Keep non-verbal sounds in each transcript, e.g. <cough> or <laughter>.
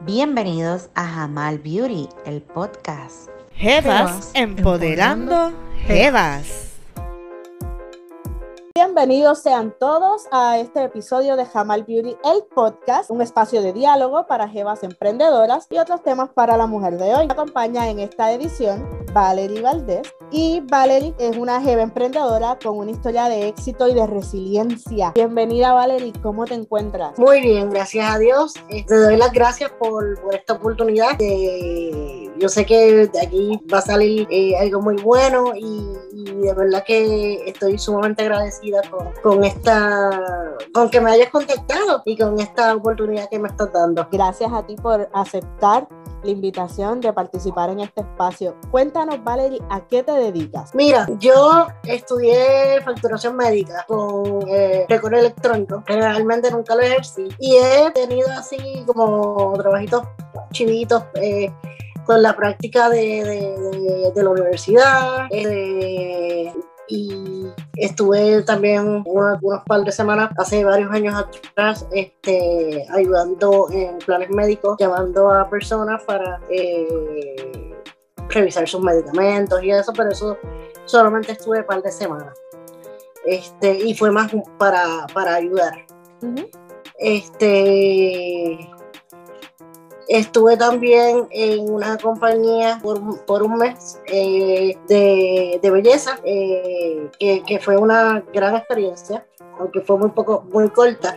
Bienvenidos a Jamal Beauty, el podcast. Jevas empoderando Jevas. Bienvenidos sean todos a este episodio de Jamal Beauty, el podcast, un espacio de diálogo para jevas emprendedoras y otros temas para la mujer de hoy. Me acompaña en esta edición Valerie Valdés y Valerie es una jeva emprendedora con una historia de éxito y de resiliencia. Bienvenida Valerie, ¿cómo te encuentras? Muy bien, gracias a Dios. Eh, te doy las gracias por, por esta oportunidad. De, yo sé que de aquí va a salir eh, algo muy bueno y, y de verdad que estoy sumamente agradecida con, con, esta, con que me hayas contactado y con esta oportunidad que me estás dando. Gracias a ti por aceptar la invitación de participar en este espacio. Cuéntanos, Valerie, ¿a qué te dedicas? Mira, yo estudié facturación médica con eh, récord electrónico. Realmente nunca lo ejercí. Y he tenido así como trabajitos chivitos. Eh, con la práctica de, de, de la universidad, eh, y estuve también unos, unos par de semanas, hace varios años atrás, este, ayudando en planes médicos, llamando a personas para eh, revisar sus medicamentos y eso, pero eso solamente estuve un par de semanas. Este, y fue más para, para ayudar. Uh -huh. Este Estuve también en una compañía por, por un mes eh, de, de, belleza, eh, que, que, fue una gran experiencia, aunque fue muy poco, muy corta.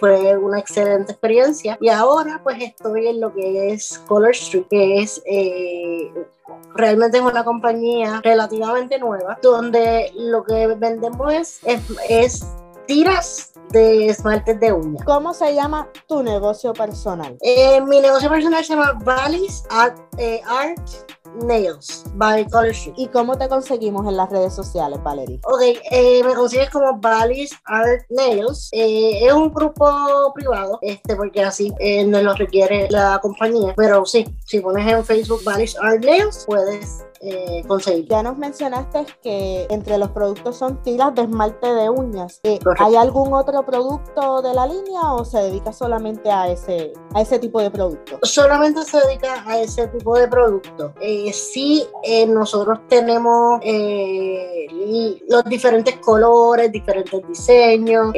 Fue una excelente experiencia. Y ahora pues estoy en lo que es Color Street, que es eh, realmente es una compañía relativamente nueva, donde lo que vendemos es, tiras de esmaltes de uñas. ¿Cómo se llama tu negocio personal? Eh, mi negocio personal se llama Art, eh, Art Nails by Color Street. ¿Y cómo te conseguimos en las redes sociales, Valerie? Ok, eh, me consigues como Valleys Art Nails. Eh, es un grupo privado, este, porque así eh, no lo requiere la compañía. Pero sí, si pones en Facebook Valleys Art Nails, puedes eh, conseguir. Ya nos mencionaste que entre los productos son tiras de esmalte de uñas. Eh, ¿Hay algún otro producto de la línea o se dedica solamente a ese, a ese tipo de producto? Solamente se dedica a ese tipo de producto. Eh, sí, nosotros tenemos los diferentes colores, diferentes diseños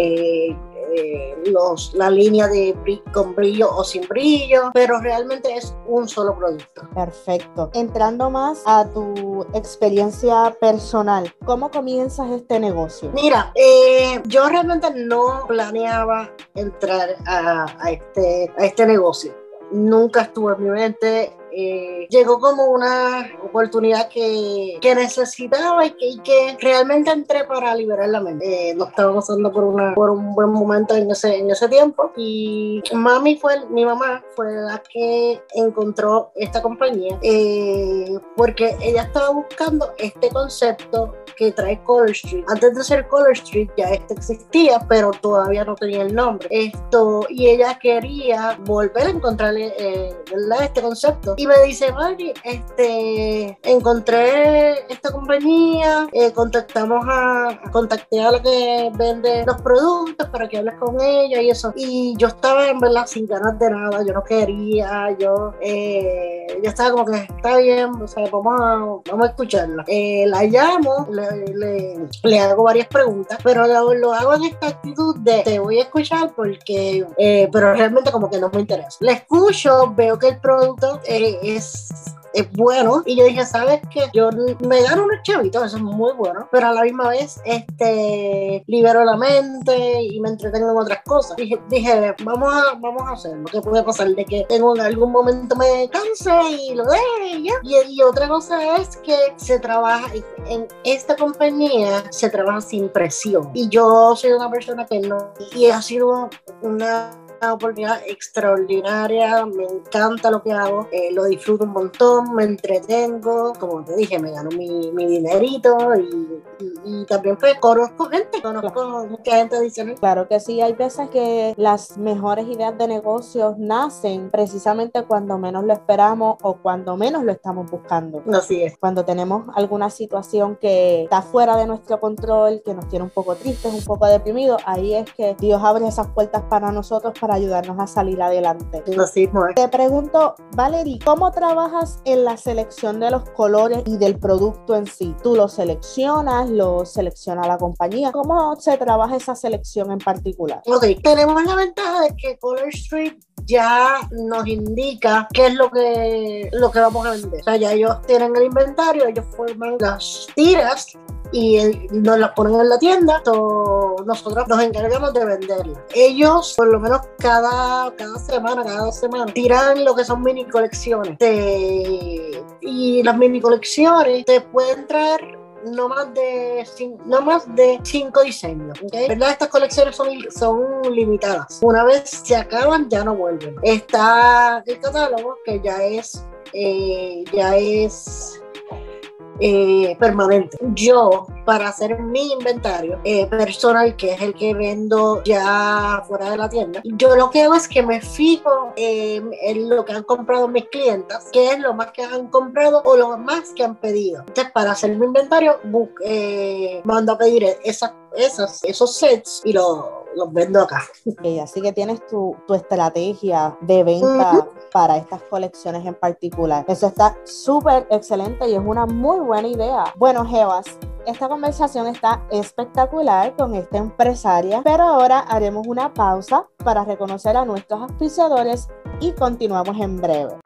eh, los, la línea de con brillo o sin brillo, pero realmente es un solo producto. Perfecto. Entrando más a tu experiencia personal, ¿cómo comienzas este negocio? Mira, eh, yo realmente no planeaba entrar a, a, este, a este negocio. Nunca estuvo en mi mente eh, llegó como una oportunidad que, que necesitaba y que, y que, realmente entré para liberar la mente. Eh, no estaba pasando por, una, por un buen momento en ese, en ese tiempo y mami fue, mi mamá fue la que encontró esta compañía eh, porque ella estaba buscando este concepto que trae Color Street. Antes de ser Color Street ya este existía, pero todavía no tenía el nombre. Esto, y ella quería volver a encontrarle eh, este concepto. Y me dice, Mari, este, encontré esta compañía, eh, contactamos a, contacté a la que vende los productos para que hables con ella y eso. Y yo estaba en verdad sin ganas de nada, yo no quería, yo, eh, yo estaba como que está bien, o sea, vamos a, vamos a escucharla. Eh, la llamo, le, le, hago varias preguntas, pero lo, hago en esta actitud de te voy a escuchar porque, eh, pero realmente como que no me interesa. La escucho, veo que el producto es es bueno. Y yo dije, ¿sabes qué? Yo me gano unos chavitos, eso es muy bueno, pero a la misma vez, este, libero la mente y me entretengo en otras cosas. Dije, dije vamos a, vamos a hacerlo. ¿Qué puede pasar? De que en algún momento me canse y lo deje y otra cosa es que se trabaja en esta compañía, se trabaja sin presión. Y yo soy una persona que no, y ha sido una oportunidad extraordinaria, me encanta lo que hago, eh, lo disfruto un montón, me entretengo, como te dije, me gano mi, mi dinerito y, y, y, también pues conozco gente, conozco claro. mucha gente adicional. Claro que sí, hay veces que las mejores ideas de negocios nacen precisamente cuando menos lo esperamos o cuando menos lo estamos buscando. Así es. Cuando tenemos alguna situación que está fuera de nuestro control, que nos tiene un poco tristes, un poco deprimidos, ahí es que Dios abre esas puertas para nosotros para ayudarnos a salir adelante. Así. Te pregunto, Valerie, ¿cómo trabajas en la selección de los colores y del producto en sí? ¿Tú lo seleccionas? ¿Lo selecciona la compañía? ¿Cómo se trabaja esa selección en particular? Ok, tenemos la ventaja de que Color Street ya nos indica qué es lo que, lo que vamos a vender. O sea, ya ellos tienen el inventario, ellos forman las tiras y nos las ponen en la tienda, nosotros nos encargamos de venderlas. Ellos, por lo menos cada, cada semana, cada dos semanas, tiran lo que son mini colecciones. y las mini colecciones te pueden traer no más de no más de cinco diseños ¿verdad? estas colecciones son, son limitadas una vez se acaban ya no vuelven está el catálogo que ya es eh, ya es eh, permanente. Yo, para hacer mi inventario eh, personal, que es el que vendo ya fuera de la tienda, yo lo que hago es que me fijo en lo que han comprado mis clientas, qué es lo más que han comprado o lo más que han pedido. Entonces, para hacer mi inventario, eh, mando a pedir esas, esas, esos sets y lo los vendo acá. así que tienes tu, estrategia de venta para estas colecciones en particular. Eso está súper excelente y es una muy buena idea. Bueno, Jevas, esta conversación está espectacular con esta empresaria, pero ahora haremos una pausa para reconocer a nuestros auspiciadores y continuamos en breve.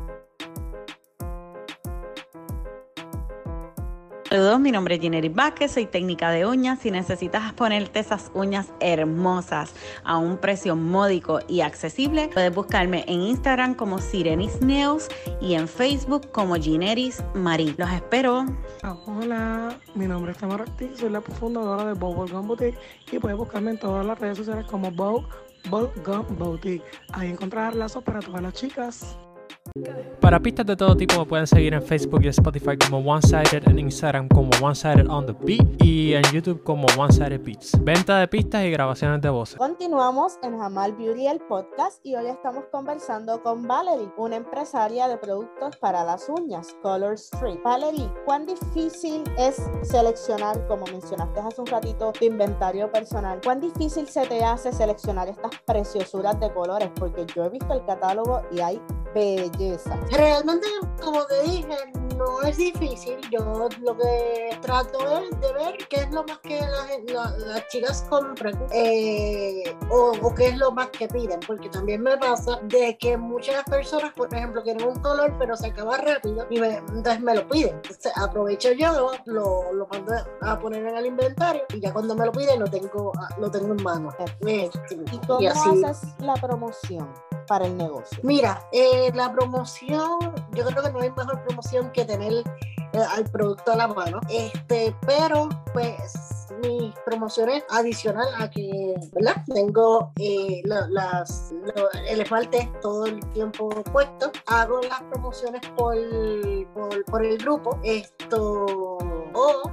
Saludos, mi nombre es Ginery Vázquez, soy técnica de uñas. Si necesitas ponerte esas uñas hermosas a un precio módico y accesible, puedes buscarme en Instagram como Sirenis Nails y en Facebook como Gineris. Los espero. Hola, mi nombre es Tamara Ortiz, soy la fundadora de Bow Gum Boutique y puedes buscarme en todas las redes sociales como Bow Gum Boutique. Ahí encontrarás lazos para todas las chicas. Para pistas de todo tipo me pueden seguir en Facebook y Spotify como One Sided, en Instagram como One Sided on the Beat y en YouTube como One Sided Beats. Venta de pistas y grabaciones de voces. Continuamos en Jamal Beauty el podcast y hoy estamos conversando con Valerie, una empresaria de productos para las uñas, Color Street. Valerie, ¿cuán difícil es seleccionar, como mencionaste hace un ratito, tu inventario personal? ¿Cuán difícil se te hace seleccionar estas preciosuras de colores? Porque yo he visto el catálogo y hay belleza. Realmente, como te dije, es difícil. Yo lo que trato es de ver qué es lo más que las, chicas compran eh, o, qué es lo más que piden, porque también me pasa de que muchas personas, por ejemplo, quieren un color pero se acaba rápido y entonces me lo piden. Entonces, aprovecho yo, lo, lo mando a poner en el inventario y ya cuando me lo piden lo tengo, lo tengo en mano. ¿Y cómo haces la promoción? para el negocio? Mira, eh, la promoción, yo creo que no hay mejor promoción que tener eh, al producto a la mano. Este, pero pues mis promociones adicional a que, ¿verdad? Tengo eh, las, el esmalte todo el tiempo puesto. Hago las promociones por, por, por el grupo. Esto o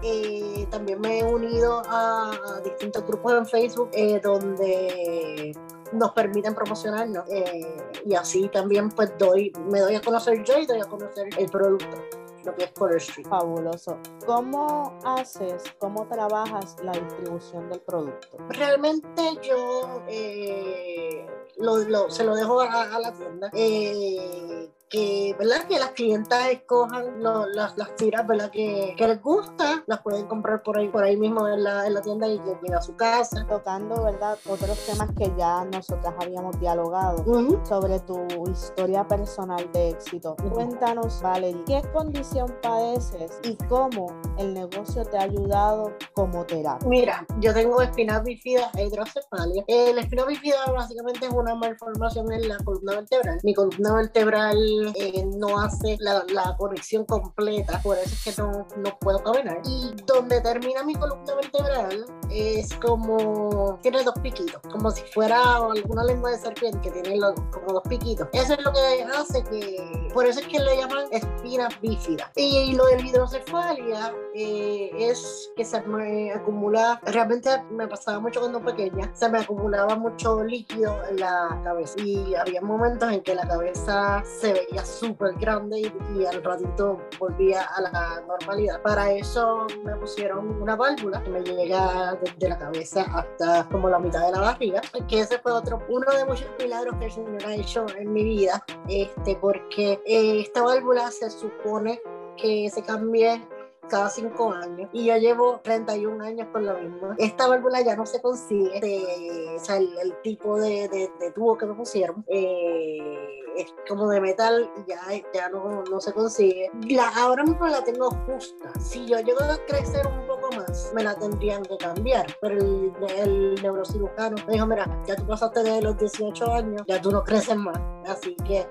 también me he unido a, distintos grupos en Facebook donde nos permiten promocionarnos eh, y así también pues doy, me doy a conocer yo y doy a conocer el producto lo que es Color Street. Fabuloso. ¿Cómo haces, cómo trabajas la distribución del producto? Realmente yo eh, lo, se lo dejo a, la tienda. Eh, que, ¿verdad? que las clientas escojan las, las, tiras ¿verdad? Que, que, les gusta, las pueden comprar por ahí, por ahí mismo en la, en la tienda y llega a su casa. Tocando ¿verdad? otros temas que ya nosotras habíamos dialogado sobre tu historia personal de éxito. Cuéntanos, Valerie, ¿qué condición padeces y cómo el negocio te ha ayudado como terapia? Mira, yo tengo espina bífida e hidrocefalia. El espina bífida básicamente es una malformación en la columna vertebral. Mi columna vertebral eh, no hace la, la, conexión completa, por eso es que no, no puedo caminar. Y donde termina mi columna vertebral es como, tiene dos piquitos, como si fuera alguna lengua de serpiente que tiene como dos piquitos. Eso es lo que hace que, por eso es que le llaman espina bífida. Y, lo del hidrocefalia eh, es que se me acumula, realmente me pasaba mucho cuando pequeña, se me acumulaba mucho líquido en la cabeza y había momentos en que la cabeza se veía súper grande y, al ratito volvía a la normalidad. Para eso me pusieron una válvula que me llega desde la cabeza hasta como la mitad de la barriga, que ese fue otro, uno de muchos milagros que el Señor ha hecho en mi vida, este, porque eh, esta válvula se supone que se cambie cada cinco años y yo llevo 31 años con la misma. Esta válvula ya no se consigue, o sea, el, tipo de, de, tubo que me pusieron eh, es como de metal ya, ya no, no se consigue. La, ahora mismo la tengo justa. Si yo llego a crecer un poco más, me la tendrían que cambiar, pero el, neurocirujano me dijo, mira, ya tú pasaste de los 18 años, ya tú no creces más, así que...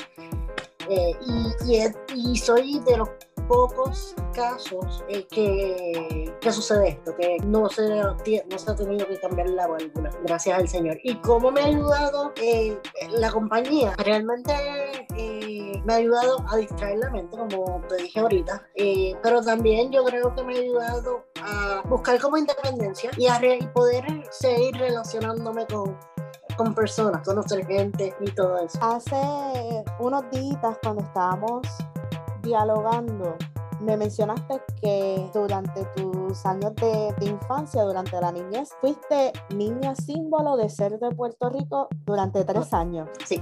Eh, y, y soy de los pocos casos eh, que, que, sucede esto, que no se, no se ha tenido que cambiar la válvula, gracias al Señor. ¿Y cómo me ha ayudado eh, la compañía? Realmente eh, me ha ayudado a distraer la mente, como te dije ahorita, pero también yo creo que me ha ayudado a buscar como independencia y a poder seguir relacionándome con, con personas, conocer gente y todo eso. Hace unos días cuando estábamos dialogando, me mencionaste que durante tus años de, infancia, durante la niñez, fuiste niña símbolo de ser de Puerto Rico durante tres años. Sí.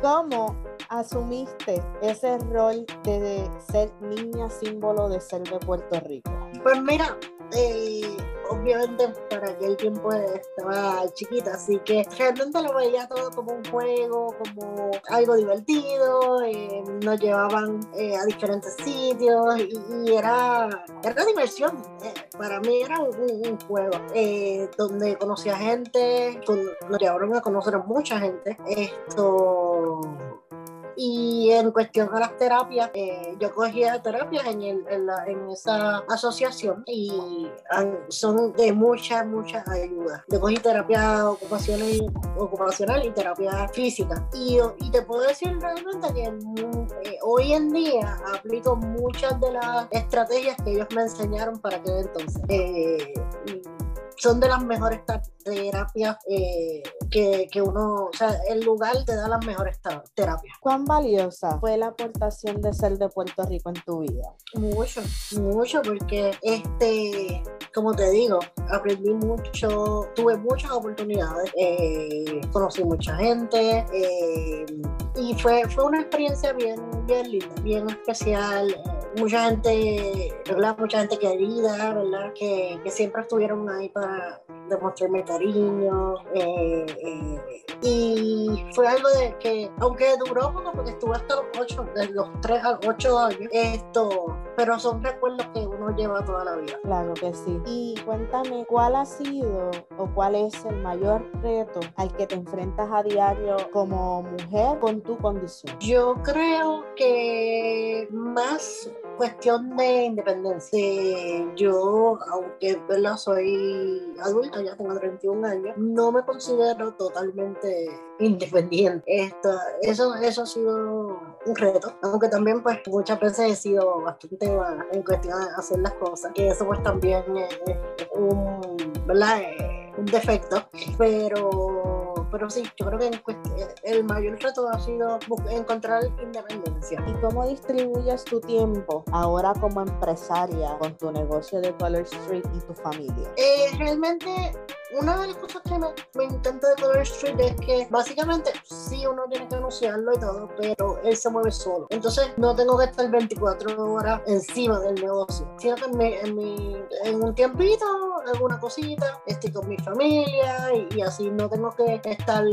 ¿Cómo asumiste ese rol de ser niña símbolo de ser de Puerto Rico? Pues mira, eh, obviamente para aquel tiempo estaba chiquita, así que realmente lo veía todo como un juego, como algo divertido, eh, nos llevaban eh, a diferentes sitios y, era, era diversión. Eh, para mí era un, juego donde conocía gente, nos llevaron a conocer a mucha gente. Esto y en cuestión de las terapias, eh, yo cogía terapias en, en, esa asociación y son de mucha, mucha ayuda. Yo cogí terapia ocupacional, ocupacional y terapia física. Y, y te puedo decir realmente que eh, hoy en día aplico muchas de las estrategias que ellos me enseñaron para aquel entonces. Eh, son de las mejores terapias eh, que, que, uno, o sea, el lugar te da las mejores terapias. ¿Cuán valiosa fue la aportación de ser de Puerto Rico en tu vida? Mucho, mucho, porque este, como te digo, aprendí mucho, tuve muchas oportunidades, eh, conocí mucha gente eh, y fue, fue una experiencia bien, bien linda, bien especial mucha gente, ¿verdad? Mucha gente querida, ¿verdad? Que, que siempre estuvieron ahí para demostrarme cariño. Eh, eh, y fue algo de que, aunque duró poco, porque estuve hasta los 8, de los 3 a 8 años, esto, pero son recuerdos que uno lleva toda la vida. Claro que sí. Y cuéntame, ¿cuál ha sido o cuál es el mayor reto al que te enfrentas a diario como mujer con tu condición? Yo creo que más cuestión de independencia. Yo, aunque ¿verdad? soy adulta, ya tengo 31 años, no me considero totalmente independiente. Esto, eso, eso ha sido un reto, aunque también pues muchas veces he sido bastante en cuestión de hacer las cosas, que eso pues también es, un, ¿verdad? un defecto, pero pero sí, yo creo que el mayor reto ha sido encontrar independencia. ¿Y cómo distribuyes tu tiempo ahora como empresaria con tu negocio de Color Street y tu familia? Eh, realmente una de las cosas que me, me, encanta de Color Street es que básicamente sí uno tiene que anunciarlo y todo, pero él se mueve solo. Entonces no tengo que estar 24 horas encima del negocio, sino que en, mi, en, un tiempito, alguna cosita, estoy con mi familia y, así no tengo que estar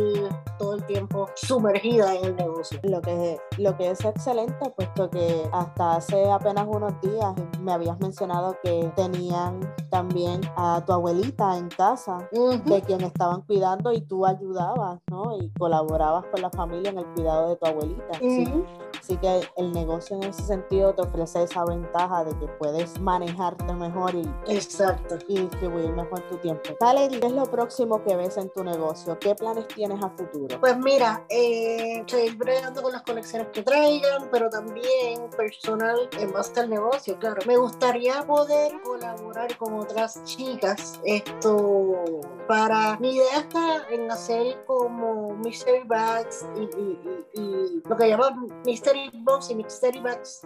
todo el tiempo sumergida en el negocio. Lo que, lo que es excelente, puesto que hasta hace apenas unos días me habías mencionado que tenían también a tu abuelita en casa de quien estaban cuidando y tú ayudabas, ¿no? Y colaborabas con la familia en el cuidado de tu abuelita. Así que el negocio en ese sentido te ofrece esa ventaja de que puedes manejarte mejor y, Exacto. y distribuir mejor tu tiempo. Valerie, ¿qué es lo próximo que ves en tu negocio? ¿Qué planes tienes a futuro? Pues mira, eh, seguir bregando con las colecciones que traigan, pero también personal en base al negocio, claro. Me gustaría poder colaborar con otras chicas. Esto para. Mi idea está en hacer como mystery bags y, y- y- y lo que llaman mystery box y mystery bags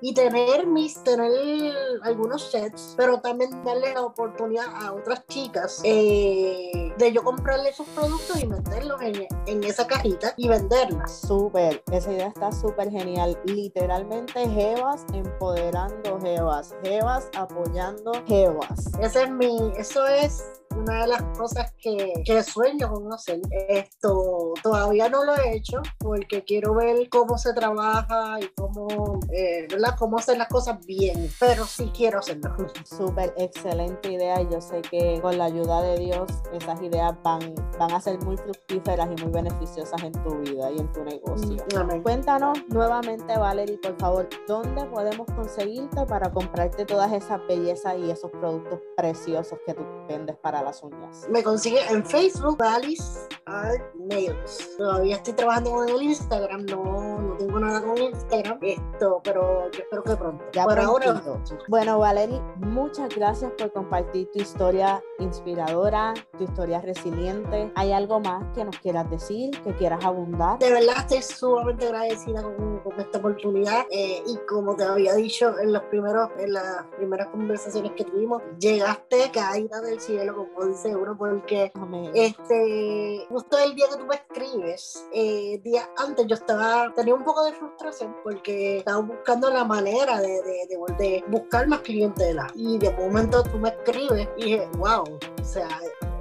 y tener mis tener algunos sets, pero también darle la oportunidad a otras chicas eh, de yo comprarle esos productos y meterlos en, en esa cajita y venderlas. Súper, esa idea está súper genial. Literalmente Jevas empoderando Jevas, Jevas apoyando Jevas. Ese es mi, eso es una de las cosas que, que sueño con hacer. Esto todavía no lo he hecho porque quiero ver cómo se trabaja y cómo, eh, cómo hacer las cosas bien, pero sí quiero hacerlo. Súper excelente idea y yo sé que con la ayuda de Dios esas ideas van, van a ser muy fructíferas y muy beneficiosas en tu vida y en tu negocio. Amén. Cuéntanos nuevamente, Valerie, por favor, ¿dónde podemos conseguirte para comprarte todas esas bellezas y esos productos preciosos que tú vendes para las uñas? Me consigue en Facebook, Alice Art Nails. Todavía estoy trabajando con el Instagram, no, no tengo nada con Instagram, esto, pero yo espero que pronto. Ya Por ahora. Bueno, Valerie, muchas gracias por compartir tu historia inspiradora, tu historia resiliente. ¿Hay algo más que nos quieras decir, que quieras abundar? de verdad estoy sumamente agradecida con, con esta oportunidad eh, y como te había dicho en los primeros en las primeras conversaciones que tuvimos llegaste caída del cielo como dice uno porque Amén. este justo el día que tú me escribes eh, días antes yo estaba tenía un poco de frustración porque estaba buscando la manera de, de, de, de buscar más clientela. Y de momento tú me escribes y dije wow o sea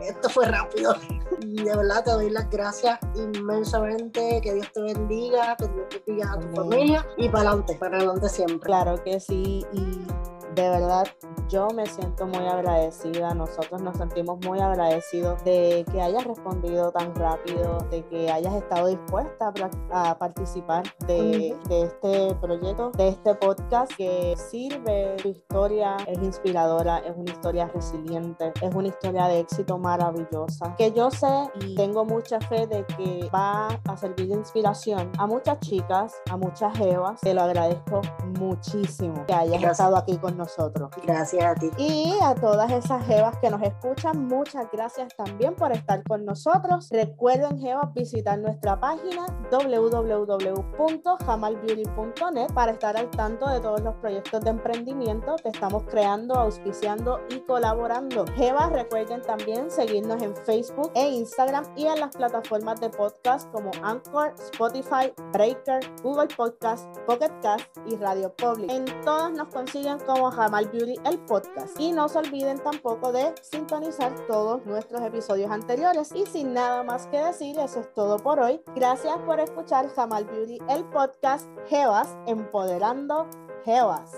esto fue rápido <laughs> y de verdad te doy las gracias inmensamente que Dios te bendiga que Dios bendiga a tu familia y para adelante para adelante siempre. Claro que sí, y de verdad yo me siento muy agradecida, nosotros nos sentimos muy agradecidos de que hayas respondido tan rápido, de que hayas estado dispuesta a, participar de, de este proyecto, de este podcast que sirve, tu historia es inspiradora, es una historia resiliente, es una historia de éxito maravillosa, que yo sé y tengo mucha fe de que va a servir de inspiración a muchas chicas, a muchas jevas, te lo agradezco muchísimo que hayas Gracias. estado aquí con nosotros. Gracias a ti Y a todas esas jevas que nos escuchan, muchas gracias también por estar con nosotros. Recuerden, jevas, visitar nuestra página www.jamalbeauty.net para estar al tanto de todos los proyectos de emprendimiento que estamos creando, auspiciando y colaborando. Jevas, recuerden también seguirnos en Facebook e Instagram y en las plataformas de podcast como Anchor, Spotify, Breaker, Google Podcast, Pocket Cast y Radio Public. En todas nos consiguen como Jamal Beauty el podcast. Y no se olviden tampoco de sintonizar todos nuestros episodios anteriores. Y sin nada más que decir, eso es todo por hoy. Gracias por escuchar Jamal Beauty el podcast Jevas, empoderando Jevas.